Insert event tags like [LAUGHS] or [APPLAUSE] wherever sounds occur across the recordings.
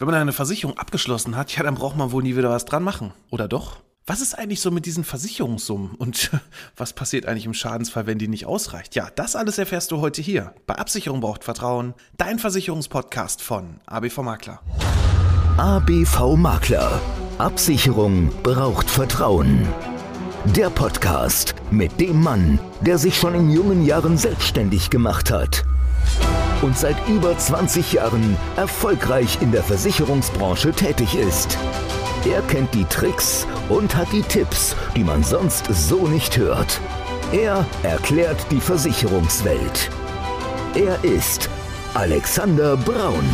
Wenn man eine Versicherung abgeschlossen hat, ja, dann braucht man wohl nie wieder was dran machen. Oder doch? Was ist eigentlich so mit diesen Versicherungssummen und [LAUGHS] was passiert eigentlich im Schadensfall, wenn die nicht ausreicht? Ja, das alles erfährst du heute hier. Bei Absicherung braucht Vertrauen, dein Versicherungspodcast von ABV Makler. ABV Makler. Absicherung braucht Vertrauen. Der Podcast mit dem Mann, der sich schon in jungen Jahren selbstständig gemacht hat und seit über 20 Jahren erfolgreich in der Versicherungsbranche tätig ist. Er kennt die Tricks und hat die Tipps, die man sonst so nicht hört. Er erklärt die Versicherungswelt. Er ist Alexander Braun.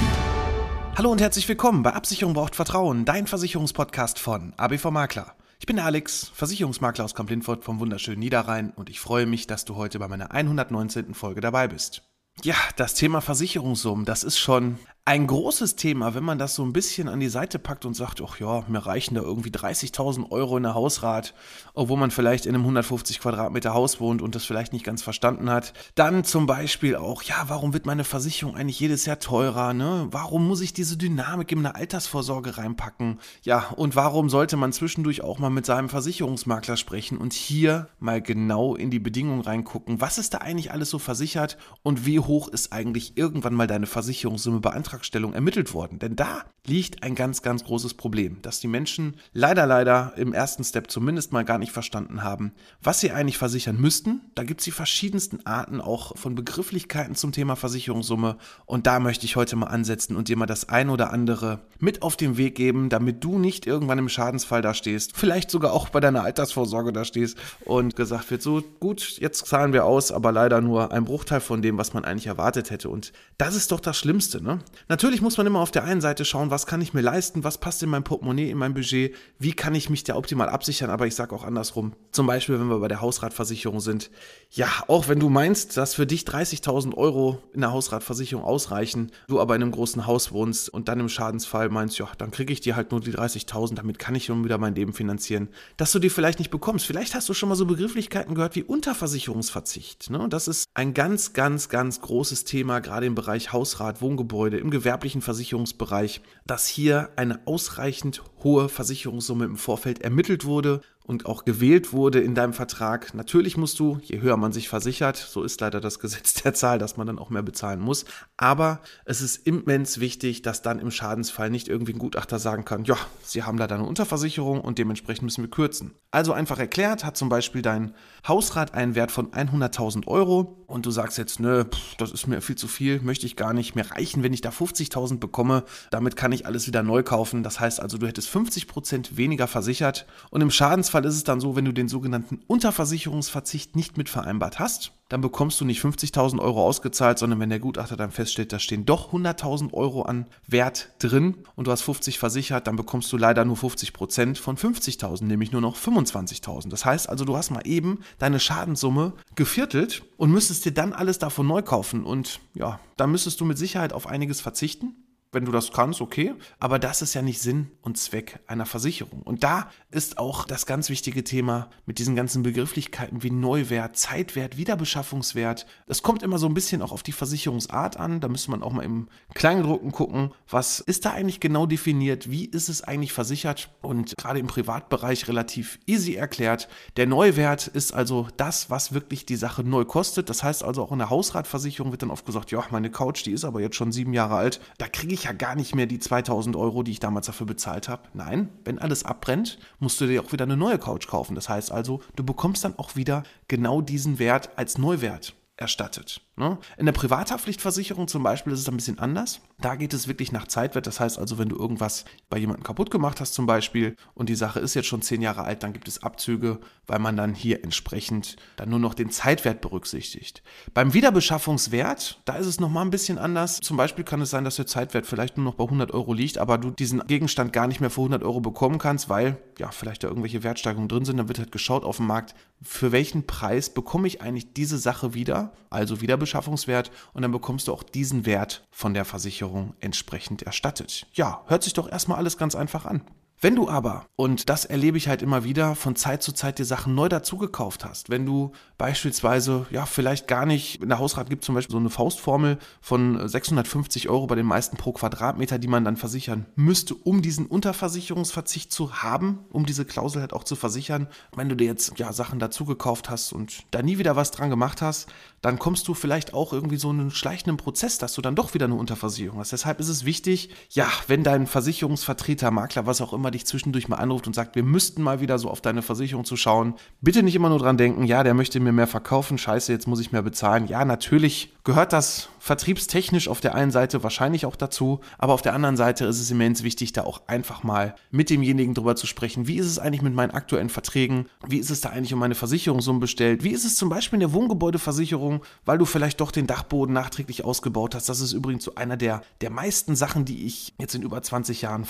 Hallo und herzlich willkommen bei Absicherung braucht Vertrauen, dein Versicherungspodcast von ABV Makler. Ich bin der Alex, Versicherungsmakler aus Kamp-Lindfort vom wunderschönen Niederrhein und ich freue mich, dass du heute bei meiner 119. Folge dabei bist. Ja, das Thema Versicherungssummen, das ist schon ein großes Thema, wenn man das so ein bisschen an die Seite packt und sagt, ach ja, mir reichen da irgendwie 30.000 Euro in der Hausrat, obwohl man vielleicht in einem 150 Quadratmeter Haus wohnt und das vielleicht nicht ganz verstanden hat. Dann zum Beispiel auch, ja, warum wird meine Versicherung eigentlich jedes Jahr teurer? Ne? Warum muss ich diese Dynamik in eine Altersvorsorge reinpacken? Ja, und warum sollte man zwischendurch auch mal mit seinem Versicherungsmakler sprechen und hier mal genau in die Bedingungen reingucken? Was ist da eigentlich alles so versichert und wie hoch ist eigentlich irgendwann mal deine Versicherungssumme beantragt? Antragstellung ermittelt worden. Denn da liegt ein ganz, ganz großes Problem, dass die Menschen leider, leider im ersten Step zumindest mal gar nicht verstanden haben, was sie eigentlich versichern müssten. Da gibt es die verschiedensten Arten auch von Begrifflichkeiten zum Thema Versicherungssumme. Und da möchte ich heute mal ansetzen und dir mal das ein oder andere mit auf den Weg geben, damit du nicht irgendwann im Schadensfall da stehst, vielleicht sogar auch bei deiner Altersvorsorge da stehst und gesagt wird, so gut, jetzt zahlen wir aus, aber leider nur ein Bruchteil von dem, was man eigentlich erwartet hätte. Und das ist doch das Schlimmste, ne? Natürlich muss man immer auf der einen Seite schauen, was kann ich mir leisten, was passt in mein Portemonnaie, in mein Budget, wie kann ich mich da optimal absichern, aber ich sage auch andersrum. Zum Beispiel, wenn wir bei der Hausratversicherung sind. Ja, auch wenn du meinst, dass für dich 30.000 Euro in der Hausratversicherung ausreichen, du aber in einem großen Haus wohnst und dann im Schadensfall meinst, ja, dann kriege ich dir halt nur die 30.000, damit kann ich nun wieder mein Leben finanzieren, dass du die vielleicht nicht bekommst. Vielleicht hast du schon mal so Begrifflichkeiten gehört wie Unterversicherungsverzicht. Ne? Das ist ein ganz, ganz, ganz großes Thema, gerade im Bereich Hausrat, Wohngebäude, im gewerblichen Versicherungsbereich, dass hier eine ausreichend hohe Versicherungssumme im Vorfeld ermittelt wurde und auch gewählt wurde in deinem Vertrag. Natürlich musst du, je höher man sich versichert, so ist leider das Gesetz der Zahl, dass man dann auch mehr bezahlen muss. Aber es ist immens wichtig, dass dann im Schadensfall nicht irgendwie ein Gutachter sagen kann, ja, Sie haben leider eine Unterversicherung und dementsprechend müssen wir kürzen. Also einfach erklärt, hat zum Beispiel dein Hausrat einen Wert von 100.000 Euro und du sagst jetzt, nö, pff, das ist mir viel zu viel, möchte ich gar nicht mehr reichen, wenn ich da 50.000 bekomme. Damit kann ich alles wieder neu kaufen. Das heißt also, du hättest 50 Prozent weniger versichert und im Schadensfall Fall ist es dann so, wenn du den sogenannten Unterversicherungsverzicht nicht mit vereinbart hast, dann bekommst du nicht 50.000 Euro ausgezahlt, sondern wenn der Gutachter dann feststellt, da stehen doch 100.000 Euro an Wert drin und du hast 50 versichert, dann bekommst du leider nur 50 Prozent von 50.000, nämlich nur noch 25.000. Das heißt also, du hast mal eben deine Schadenssumme geviertelt und müsstest dir dann alles davon neu kaufen und ja, dann müsstest du mit Sicherheit auf einiges verzichten wenn du das kannst, okay. Aber das ist ja nicht Sinn und Zweck einer Versicherung. Und da ist auch das ganz wichtige Thema mit diesen ganzen Begrifflichkeiten wie Neuwert, Zeitwert, Wiederbeschaffungswert. Das kommt immer so ein bisschen auch auf die Versicherungsart an. Da müsste man auch mal im Kleingedruckten gucken, was ist da eigentlich genau definiert, wie ist es eigentlich versichert und gerade im Privatbereich relativ easy erklärt. Der Neuwert ist also das, was wirklich die Sache neu kostet. Das heißt also auch in der Hausratversicherung wird dann oft gesagt, ja, meine Couch, die ist aber jetzt schon sieben Jahre alt. Da kriege ich ja gar nicht mehr die 2000 Euro, die ich damals dafür bezahlt habe. Nein, wenn alles abbrennt, musst du dir auch wieder eine neue Couch kaufen. Das heißt also, du bekommst dann auch wieder genau diesen Wert als Neuwert erstattet. Ne? In der Privathaftpflichtversicherung zum Beispiel ist es ein bisschen anders. Da geht es wirklich nach Zeitwert. Das heißt also, wenn du irgendwas bei jemandem kaputt gemacht hast zum Beispiel und die Sache ist jetzt schon zehn Jahre alt, dann gibt es Abzüge, weil man dann hier entsprechend dann nur noch den Zeitwert berücksichtigt. Beim Wiederbeschaffungswert, da ist es nochmal ein bisschen anders. Zum Beispiel kann es sein, dass der Zeitwert vielleicht nur noch bei 100 Euro liegt, aber du diesen Gegenstand gar nicht mehr für 100 Euro bekommen kannst, weil ja vielleicht da irgendwelche Wertsteigerungen drin sind. Dann wird halt geschaut auf dem Markt, für welchen Preis bekomme ich eigentlich diese Sache wieder, also Wiederbeschaffungswert, und dann bekommst du auch diesen Wert von der Versicherung entsprechend erstattet. Ja, hört sich doch erstmal alles ganz einfach an. Wenn du aber, und das erlebe ich halt immer wieder, von Zeit zu Zeit dir Sachen neu dazugekauft hast, wenn du beispielsweise, ja, vielleicht gar nicht, in der Hausrat gibt zum Beispiel so eine Faustformel von 650 Euro bei den meisten pro Quadratmeter, die man dann versichern müsste, um diesen Unterversicherungsverzicht zu haben, um diese Klausel halt auch zu versichern. Wenn du dir jetzt, ja, Sachen dazugekauft hast und da nie wieder was dran gemacht hast, dann kommst du vielleicht auch irgendwie so einen schleichenden Prozess, dass du dann doch wieder eine Unterversicherung hast. Deshalb ist es wichtig, ja, wenn dein Versicherungsvertreter, Makler, was auch immer, dich zwischendurch mal anruft und sagt, wir müssten mal wieder so auf deine Versicherung zu schauen. Bitte nicht immer nur dran denken, ja, der möchte mir mehr verkaufen, scheiße, jetzt muss ich mehr bezahlen. Ja, natürlich gehört das vertriebstechnisch auf der einen Seite wahrscheinlich auch dazu, aber auf der anderen Seite ist es immens wichtig, da auch einfach mal mit demjenigen drüber zu sprechen. Wie ist es eigentlich mit meinen aktuellen Verträgen? Wie ist es da eigentlich um meine Versicherungssumme bestellt? Wie ist es zum Beispiel in der Wohngebäudeversicherung, weil du vielleicht doch den Dachboden nachträglich ausgebaut hast? Das ist übrigens so einer der, der meisten Sachen, die ich jetzt in über 20 Jahren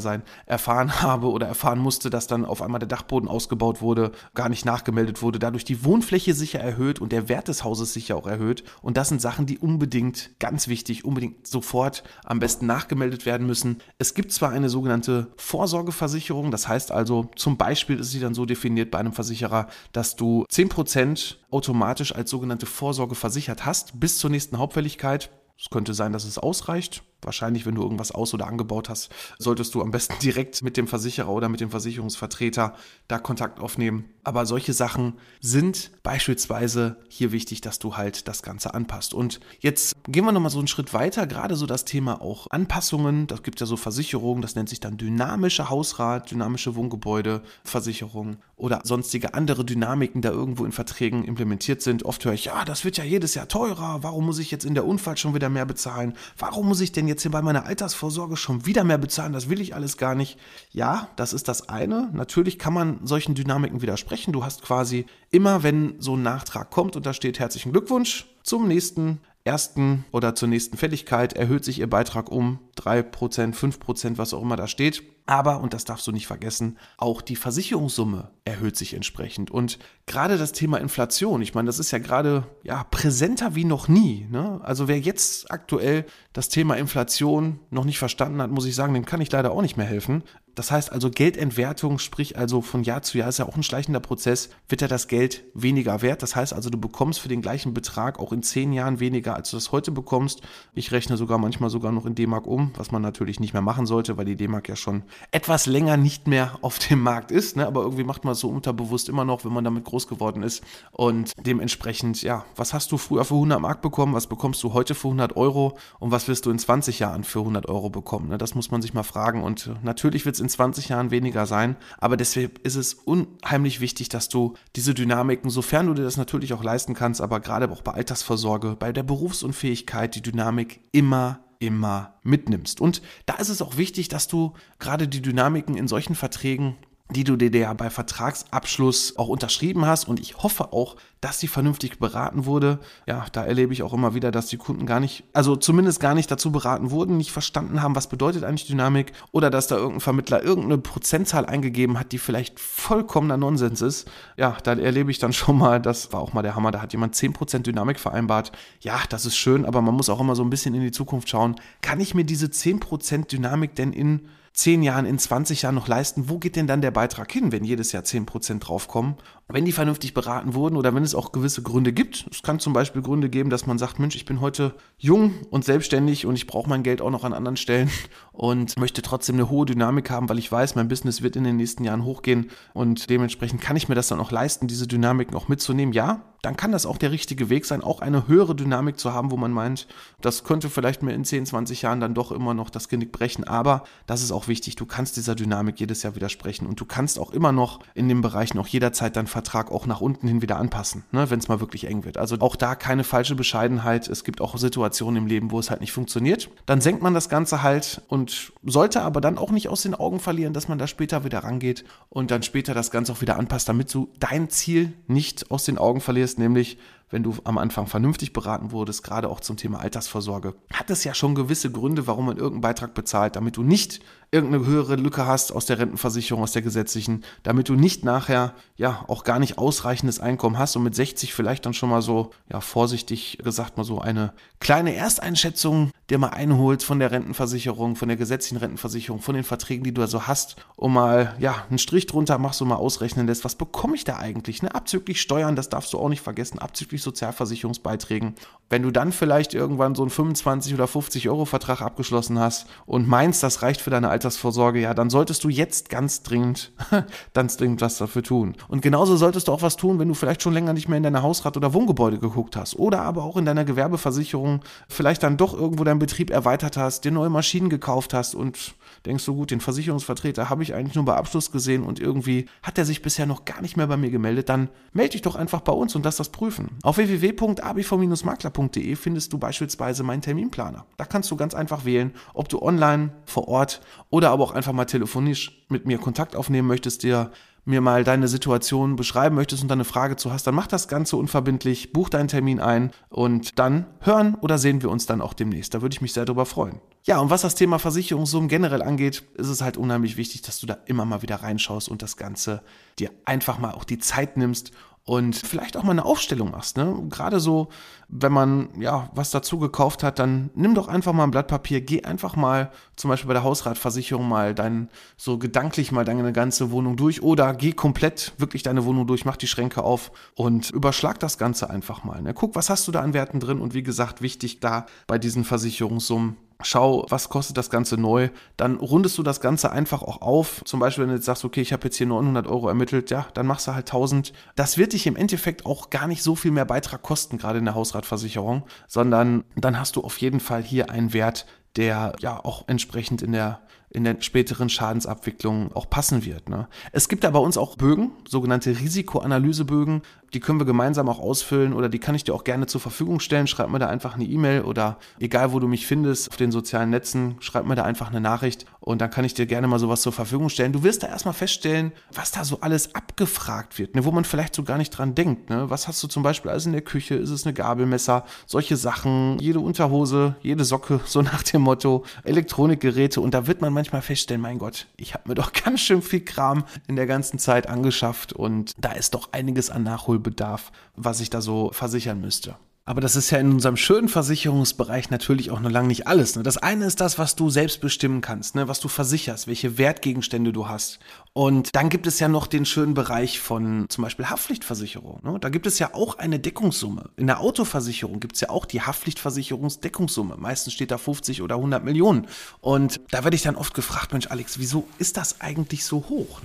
Versicherungsmakler-Dasein erfahren [LAUGHS] habe oder erfahren musste, dass dann auf einmal der Dachboden ausgebaut wurde, gar nicht nachgemeldet wurde, dadurch die Wohnfläche sicher erhöht und der Wert des Hauses sicher auch erhöht. Und das sind sind Sachen, die unbedingt, ganz wichtig, unbedingt sofort am besten nachgemeldet werden müssen. Es gibt zwar eine sogenannte Vorsorgeversicherung, das heißt also, zum Beispiel ist sie dann so definiert bei einem Versicherer, dass du 10% automatisch als sogenannte Vorsorge versichert hast bis zur nächsten Hauptfälligkeit. Es könnte sein, dass es ausreicht. Wahrscheinlich, wenn du irgendwas aus- oder angebaut hast, solltest du am besten [LAUGHS] direkt mit dem Versicherer oder mit dem Versicherungsvertreter da Kontakt aufnehmen. Aber solche Sachen sind beispielsweise hier wichtig, dass du halt das Ganze anpasst. Und jetzt gehen wir nochmal so einen Schritt weiter, gerade so das Thema auch Anpassungen. Das gibt ja so Versicherungen, das nennt sich dann dynamische Hausrat, dynamische Wohngebäudeversicherung oder sonstige andere Dynamiken da irgendwo in Verträgen implementiert sind. Oft höre ich, ja, das wird ja jedes Jahr teurer. Warum muss ich jetzt in der Unfall schon wieder mehr bezahlen? Warum muss ich denn jetzt hier bei meiner Altersvorsorge schon wieder mehr bezahlen, das will ich alles gar nicht. Ja, das ist das eine. Natürlich kann man solchen Dynamiken widersprechen. Du hast quasi immer, wenn so ein Nachtrag kommt und da steht herzlichen Glückwunsch zum nächsten ersten oder zur nächsten Fälligkeit erhöht sich ihr Beitrag um 3%, 5%, was auch immer da steht. Aber, und das darfst du nicht vergessen, auch die Versicherungssumme erhöht sich entsprechend. Und gerade das Thema Inflation, ich meine, das ist ja gerade ja, präsenter wie noch nie. Ne? Also wer jetzt aktuell das Thema Inflation noch nicht verstanden hat, muss ich sagen, dem kann ich leider auch nicht mehr helfen. Das heißt also Geldentwertung, sprich also von Jahr zu Jahr ist ja auch ein schleichender Prozess, wird ja das Geld weniger wert. Das heißt also, du bekommst für den gleichen Betrag auch in zehn Jahren weniger, als du das heute bekommst. Ich rechne sogar manchmal sogar noch in D-Mark um, was man natürlich nicht mehr machen sollte, weil die D-Mark ja schon etwas länger nicht mehr [LAUGHS] auf dem Markt ist. Ne? Aber irgendwie macht man es so unterbewusst immer noch, wenn man damit groß geworden ist. Und dementsprechend, ja, was hast du früher für 100 Mark bekommen? Was bekommst du heute für 100 Euro? Und was wirst du in 20 Jahren für 100 Euro bekommen? Ne? Das muss man sich mal fragen. Und natürlich wird es in 20 Jahren weniger sein. Aber deswegen ist es unheimlich wichtig, dass du diese Dynamiken, sofern du dir das natürlich auch leisten kannst, aber gerade auch bei Altersvorsorge, bei der Berufsunfähigkeit, die Dynamik immer immer mitnimmst. Und da ist es auch wichtig, dass du gerade die Dynamiken in solchen Verträgen die du dir ja bei Vertragsabschluss auch unterschrieben hast und ich hoffe auch, dass sie vernünftig beraten wurde. Ja, da erlebe ich auch immer wieder, dass die Kunden gar nicht, also zumindest gar nicht dazu beraten wurden, nicht verstanden haben, was bedeutet eigentlich Dynamik oder dass da irgendein Vermittler irgendeine Prozentzahl eingegeben hat, die vielleicht vollkommener Nonsens ist. Ja, da erlebe ich dann schon mal, das war auch mal der Hammer, da hat jemand 10% Dynamik vereinbart. Ja, das ist schön, aber man muss auch immer so ein bisschen in die Zukunft schauen. Kann ich mir diese 10% Dynamik denn in 10 Jahren, in 20 Jahren noch leisten, wo geht denn dann der Beitrag hin, wenn jedes Jahr 10% draufkommen? Wenn die vernünftig beraten wurden oder wenn es auch gewisse Gründe gibt. Es kann zum Beispiel Gründe geben, dass man sagt, Mensch, ich bin heute jung und selbstständig und ich brauche mein Geld auch noch an anderen Stellen und möchte trotzdem eine hohe Dynamik haben, weil ich weiß, mein Business wird in den nächsten Jahren hochgehen und dementsprechend kann ich mir das dann auch leisten, diese Dynamiken auch mitzunehmen. Ja, dann kann das auch der richtige Weg sein, auch eine höhere Dynamik zu haben, wo man meint, das könnte vielleicht mir in 10, 20 Jahren dann doch immer noch das Genick brechen. Aber das ist auch wichtig, du kannst dieser Dynamik jedes Jahr widersprechen und du kannst auch immer noch in den Bereichen auch jederzeit dann Vertrag auch nach unten hin wieder anpassen, ne, wenn es mal wirklich eng wird. Also auch da keine falsche Bescheidenheit. Es gibt auch Situationen im Leben, wo es halt nicht funktioniert. Dann senkt man das Ganze halt und sollte aber dann auch nicht aus den Augen verlieren, dass man da später wieder rangeht und dann später das Ganze auch wieder anpasst, damit du dein Ziel nicht aus den Augen verlierst, nämlich wenn du am Anfang vernünftig beraten wurdest, gerade auch zum Thema Altersvorsorge, hat es ja schon gewisse Gründe, warum man irgendeinen Beitrag bezahlt, damit du nicht irgendeine höhere Lücke hast aus der Rentenversicherung, aus der gesetzlichen, damit du nicht nachher ja auch gar nicht ausreichendes Einkommen hast und mit 60 vielleicht dann schon mal so, ja, vorsichtig gesagt mal so eine kleine Ersteinschätzung dir mal einholst von der Rentenversicherung, von der gesetzlichen Rentenversicherung, von den Verträgen, die du also hast, um mal, ja, einen Strich drunter machst und mal ausrechnen lässt, was bekomme ich da eigentlich, ne? Abzüglich Steuern, das darfst du auch nicht vergessen, abzüglich Sozialversicherungsbeiträgen. Wenn du dann vielleicht irgendwann so einen 25 oder 50 Euro Vertrag abgeschlossen hast und meinst, das reicht für deine Altersvorsorge, ja, dann solltest du jetzt ganz dringend, [LAUGHS] ganz dringend was dafür tun. Und genauso solltest du auch was tun, wenn du vielleicht schon länger nicht mehr in deine Hausrat- oder Wohngebäude geguckt hast oder aber auch in deiner Gewerbeversicherung vielleicht dann doch irgendwo deinen Betrieb erweitert hast, dir neue Maschinen gekauft hast und denkst du, gut, den Versicherungsvertreter habe ich eigentlich nur bei Abschluss gesehen und irgendwie hat er sich bisher noch gar nicht mehr bei mir gemeldet, dann melde dich doch einfach bei uns und lass das prüfen. Auf www.abv-makler.de findest du beispielsweise meinen Terminplaner. Da kannst du ganz einfach wählen, ob du online, vor Ort oder aber auch einfach mal telefonisch mit mir Kontakt aufnehmen möchtest, dir mir mal deine Situation beschreiben möchtest und dann eine Frage zu hast, dann mach das Ganze unverbindlich, buch deinen Termin ein und dann hören oder sehen wir uns dann auch demnächst. Da würde ich mich sehr darüber freuen. Ja, und was das Thema Versicherungssummen generell angeht, ist es halt unheimlich wichtig, dass du da immer mal wieder reinschaust und das Ganze dir einfach mal auch die Zeit nimmst und vielleicht auch mal eine Aufstellung machst. Ne? Gerade so, wenn man ja was dazu gekauft hat, dann nimm doch einfach mal ein Blatt Papier, geh einfach mal zum Beispiel bei der Hausratversicherung mal dein, so gedanklich mal deine ganze Wohnung durch oder geh komplett wirklich deine Wohnung durch, mach die Schränke auf und überschlag das Ganze einfach mal. Ne? Guck, was hast du da an Werten drin und wie gesagt, wichtig da bei diesen Versicherungssummen schau, was kostet das Ganze neu, dann rundest du das Ganze einfach auch auf. Zum Beispiel, wenn du jetzt sagst, okay, ich habe jetzt hier 900 Euro ermittelt, ja, dann machst du halt 1000. Das wird dich im Endeffekt auch gar nicht so viel mehr Beitrag kosten, gerade in der Hausratversicherung, sondern dann hast du auf jeden Fall hier einen Wert, der ja auch entsprechend in der in der späteren Schadensabwicklung auch passen wird. Ne? Es gibt da bei uns auch Bögen, sogenannte Risikoanalysebögen, die können wir gemeinsam auch ausfüllen oder die kann ich dir auch gerne zur Verfügung stellen. Schreib mir da einfach eine E-Mail oder egal wo du mich findest auf den sozialen Netzen, schreib mir da einfach eine Nachricht und dann kann ich dir gerne mal sowas zur Verfügung stellen. Du wirst da erstmal feststellen, was da so alles abgefragt wird, ne, wo man vielleicht so gar nicht dran denkt. Ne? Was hast du zum Beispiel alles in der Küche? Ist es eine Gabelmesser? Solche Sachen, jede Unterhose, jede Socke, [LAUGHS] so nach dem Motto, Elektronikgeräte und da wird man manchmal feststellen, mein Gott, ich habe mir doch [LAUGHS] ganz schön viel Kram in der ganzen Zeit angeschafft und da ist doch einiges an Nachhol Nachholbedarf, was ich da so versichern müsste. Aber das ist ja in unserem schönen Versicherungsbereich natürlich auch noch lange nicht alles. Ne? Das eine ist das, was du selbst bestimmen kannst, ne? was du versicherst, welche Wertgegenstände du hast. Und dann gibt es ja noch den schönen Bereich von zum Beispiel Haftpflichtversicherung. Ne? Da gibt es ja auch eine Deckungssumme. In der Autoversicherung gibt es ja auch die Haftpflichtversicherungsdeckungssumme. Meistens steht da 50 oder 100 Millionen. Und da werde ich dann oft gefragt, Mensch Alex, wieso ist das eigentlich so hoch?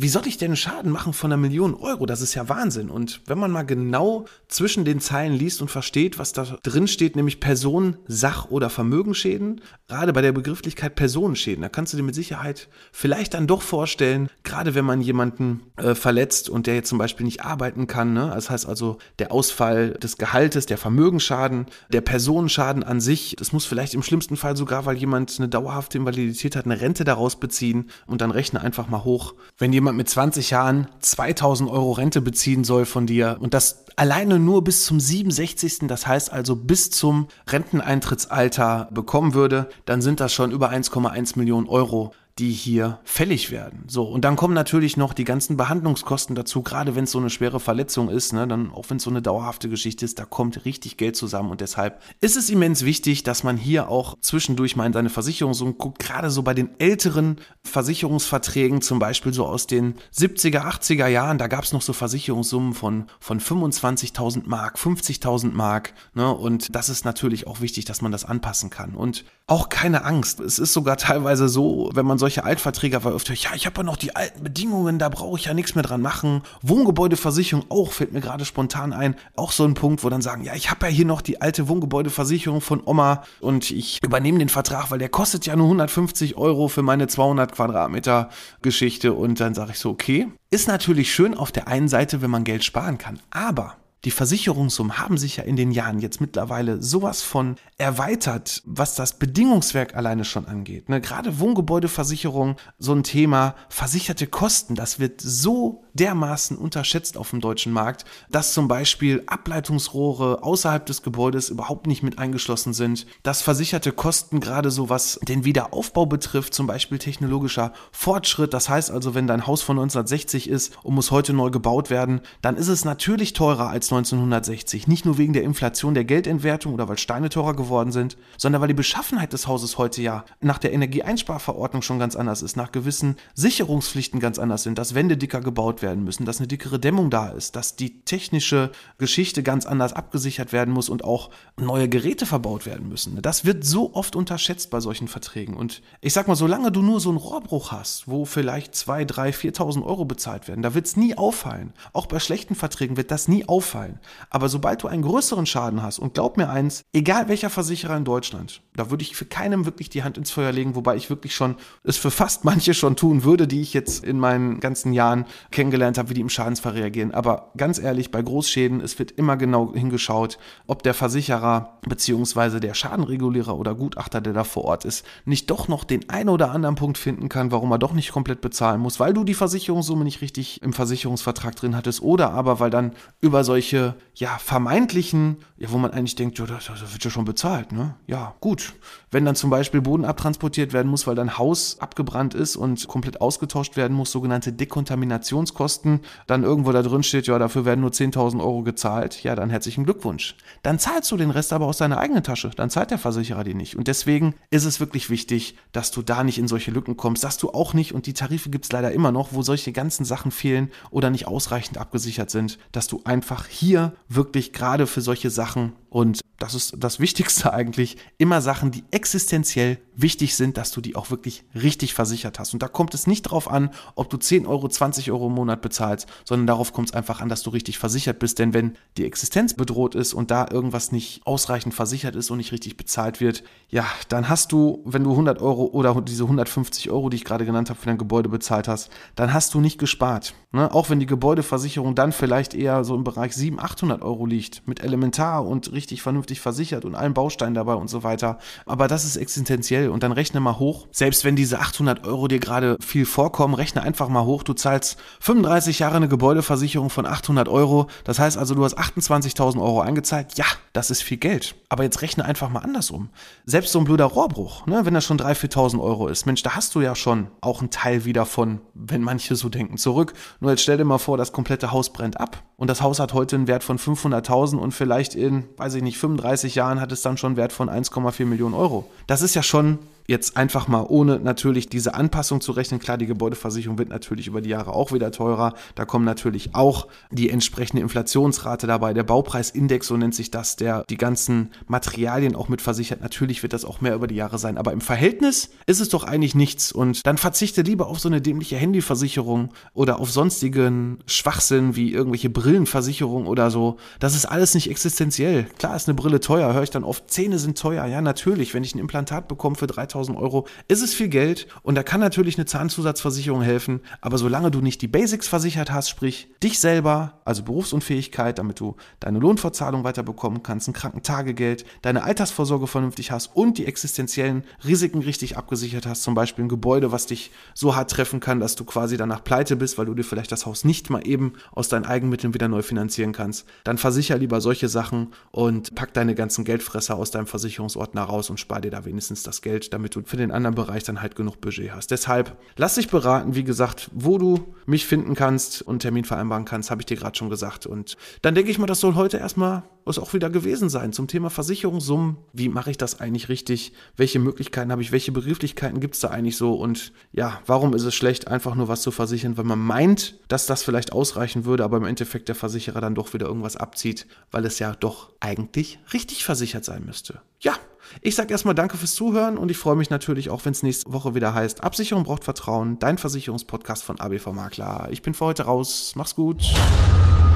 Wie soll ich denn Schaden machen von einer Million Euro? Das ist ja Wahnsinn. Und wenn man mal genau zwischen den Zeilen liest und versteht, was da drin steht, nämlich Personen, Sach- oder Vermögensschäden, gerade bei der Begrifflichkeit Personenschäden, da kannst du dir mit Sicherheit vielleicht dann doch vorstellen, gerade wenn man jemanden äh, verletzt und der jetzt zum Beispiel nicht arbeiten kann, ne? das heißt also der Ausfall des Gehaltes, der Vermögensschaden, der Personenschaden an sich, das muss vielleicht im schlimmsten Fall sogar, weil jemand eine dauerhafte Invalidität hat, eine Rente daraus beziehen und dann rechne einfach mal hoch. Wenn jemand jemand mit 20 Jahren 2000 Euro Rente beziehen soll von dir und das alleine nur bis zum 67., das heißt also bis zum Renteneintrittsalter bekommen würde, dann sind das schon über 1,1 Millionen Euro, die hier fällig werden. So, und dann kommen natürlich noch die ganzen Behandlungskosten dazu, gerade wenn es so eine schwere Verletzung ist, ne, dann auch wenn es so eine dauerhafte Geschichte ist, da kommt richtig Geld zusammen. Und deshalb ist es immens wichtig, dass man hier auch zwischendurch mal in seine Versicherungssummen guckt, gerade so bei den älteren Versicherungsverträgen, zum Beispiel so aus den 70er, 80er Jahren, da gab es noch so Versicherungssummen von, von 25.000 Mark, 50.000 Mark, ne, und das ist natürlich auch wichtig, dass man das anpassen kann. Und auch keine Angst. Es ist sogar teilweise so, wenn man solche solche Altverträge, weil oft, ja, ich habe ja noch die alten Bedingungen, da brauche ich ja nichts mehr dran machen. Wohngebäudeversicherung auch, fällt mir gerade spontan ein, auch so ein Punkt, wo dann sagen, ja, ich habe ja hier noch die alte Wohngebäudeversicherung von Oma und ich übernehme den Vertrag, weil der kostet ja nur 150 Euro für meine 200 Quadratmeter Geschichte. Und dann sage ich so, okay, ist natürlich schön auf der einen Seite, wenn man Geld sparen kann, aber die Versicherungssummen haben sich ja in den Jahren jetzt mittlerweile sowas von erweitert, was das Bedingungswerk alleine schon angeht. Ne? Gerade Wohngebäudeversicherung, so ein Thema, versicherte Kosten, das wird so dermaßen unterschätzt auf dem deutschen Markt, dass zum Beispiel Ableitungsrohre außerhalb des Gebäudes überhaupt nicht mit eingeschlossen sind, dass versicherte Kosten gerade so was den Wiederaufbau betrifft, zum Beispiel technologischer Fortschritt, das heißt also, wenn dein Haus von 1960 ist und muss heute neu gebaut werden, dann ist es natürlich teurer als 1960. Nicht nur wegen der Inflation der Geldentwertung oder weil Steine teurer geworden sind, sondern weil die Beschaffenheit des Hauses heute ja nach der Energieeinsparverordnung schon ganz anders ist, nach gewissen Sicherungspflichten ganz anders sind, dass Wände dicker gebaut werden müssen, dass eine dickere Dämmung da ist, dass die technische Geschichte ganz anders abgesichert werden muss und auch neue Geräte verbaut werden müssen. Das wird so oft unterschätzt bei solchen Verträgen. Und ich sag mal, solange du nur so einen Rohrbruch hast, wo vielleicht 2, 3, 4.000 Euro bezahlt werden, da wird es nie auffallen. Auch bei schlechten Verträgen wird das nie auffallen. Aber sobald du einen größeren Schaden hast, und glaub mir eins, egal welcher Versicherer in Deutschland, da würde ich für keinem wirklich die Hand ins Feuer legen, wobei ich wirklich schon es für fast manche schon tun würde, die ich jetzt in meinen ganzen Jahren kennengelernt habe, wie die im Schadensfall reagieren. Aber ganz ehrlich, bei Großschäden, es wird immer genau hingeschaut, ob der Versicherer bzw. der Schadenregulierer oder Gutachter, der da vor Ort ist, nicht doch noch den einen oder anderen Punkt finden kann, warum er doch nicht komplett bezahlen muss, weil du die Versicherungssumme nicht richtig im Versicherungsvertrag drin hattest oder aber weil dann über solche solche, ja, vermeintlichen, ja, wo man eigentlich denkt, ja, das, das wird ja schon bezahlt, ne? Ja, gut. Wenn dann zum Beispiel Boden abtransportiert werden muss, weil dein Haus abgebrannt ist und komplett ausgetauscht werden muss, sogenannte Dekontaminationskosten, dann irgendwo da drin steht, ja, dafür werden nur 10.000 Euro gezahlt, ja, dann herzlichen Glückwunsch. Dann zahlst du den Rest aber aus deiner eigenen Tasche, dann zahlt der Versicherer die nicht. Und deswegen ist es wirklich wichtig, dass du da nicht in solche Lücken kommst, dass du auch nicht, und die Tarife gibt es leider immer noch, wo solche ganzen Sachen fehlen oder nicht ausreichend abgesichert sind, dass du einfach hier wirklich gerade für solche Sachen und das ist das Wichtigste [LAUGHS] eigentlich, immer Sachen, die existenziell wichtig sind, dass du die auch wirklich richtig versichert hast. Und da kommt es nicht darauf an, ob du 10 Euro, 20 Euro im Monat bezahlst, sondern darauf kommt es einfach an, dass du richtig versichert bist. Denn wenn die Existenz bedroht ist und da irgendwas nicht ausreichend versichert ist und nicht richtig bezahlt wird, ja, dann hast du, wenn du 100 Euro oder diese 150 Euro, die ich gerade genannt habe, für dein Gebäude bezahlt hast, dann hast du nicht gespart. Ne? Auch wenn die Gebäudeversicherung dann vielleicht eher so im Bereich 700, 800 Euro liegt, mit Elementar und richtig vernünftig versichert und allen Bausteinen dabei und so weiter. Aber das ist existenziell und dann rechne mal hoch. Selbst wenn diese 800 Euro dir gerade viel vorkommen, rechne einfach mal hoch. Du zahlst 35 Jahre eine Gebäudeversicherung von 800 Euro. Das heißt also, du hast 28.000 Euro eingezahlt. Ja, das ist viel Geld. Aber jetzt rechne einfach mal andersrum. Selbst so ein blöder Rohrbruch, ne, wenn das schon 3.000, 4.000 Euro ist, Mensch, da hast du ja schon auch einen Teil wieder von, wenn manche so denken, zurück. Nur jetzt stell dir mal vor, das komplette Haus brennt ab. Und das Haus hat heute einen Wert von 500.000 und vielleicht in, weiß ich nicht, 35 Jahren hat es dann schon einen Wert von 1,4 Millionen Euro. Das ist ja schon Welcome. Jetzt einfach mal ohne natürlich diese Anpassung zu rechnen. Klar, die Gebäudeversicherung wird natürlich über die Jahre auch wieder teurer. Da kommen natürlich auch die entsprechende Inflationsrate dabei. Der Baupreisindex, so nennt sich das, der die ganzen Materialien auch mit versichert. Natürlich wird das auch mehr über die Jahre sein. Aber im Verhältnis ist es doch eigentlich nichts. Und dann verzichte lieber auf so eine dämliche Handyversicherung oder auf sonstigen Schwachsinn wie irgendwelche Brillenversicherung oder so. Das ist alles nicht existenziell. Klar ist eine Brille teuer, höre ich dann oft. Zähne sind teuer. Ja, natürlich. Wenn ich ein Implantat bekomme für 3000 2000 Euro, ist es viel Geld. Und da kann natürlich eine Zahnzusatzversicherung helfen, aber solange du nicht die Basics versichert hast, sprich dich selber, also Berufsunfähigkeit, damit du deine Lohnfortzahlung weiterbekommen kannst, ein Krankentagegeld, deine Altersvorsorge vernünftig hast und die existenziellen Risiken richtig abgesichert hast, zum Beispiel ein Gebäude, was dich so hart treffen kann, dass du quasi danach pleite bist, weil du dir vielleicht das Haus nicht mal eben aus deinen Eigenmitteln wieder neu finanzieren kannst, dann versicher lieber solche Sachen und pack deine ganzen Geldfresser aus deinem Versicherungsordner raus und spar dir da wenigstens das Geld, damit damit du für den anderen Bereich dann halt genug Budget hast. Deshalb lass dich beraten, wie gesagt, wo du mich finden kannst und Termin vereinbaren kannst, habe ich dir gerade schon gesagt. Und dann denke ich mal, das soll heute erstmal was auch wieder gewesen sein zum Thema Versicherungssummen. Wie mache ich das eigentlich richtig? Welche Möglichkeiten habe ich? Welche Begrifflichkeiten gibt es da eigentlich so? Und ja, warum ist es schlecht, einfach nur was zu versichern, weil man meint, dass das vielleicht ausreichen würde, aber im Endeffekt der Versicherer dann doch wieder irgendwas abzieht, weil es ja doch eigentlich richtig versichert sein müsste. Ja, ich sage erstmal danke fürs Zuhören und ich freue mich natürlich auch, wenn es nächste Woche wieder heißt, Absicherung braucht Vertrauen, dein Versicherungspodcast von ABV Makler. Ich bin für heute raus. Mach's gut.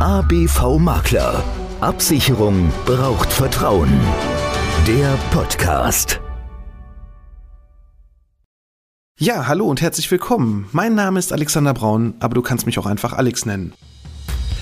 ABV Makler. Absicherung braucht Vertrauen. Der Podcast. Ja, hallo und herzlich willkommen. Mein Name ist Alexander Braun, aber du kannst mich auch einfach Alex nennen.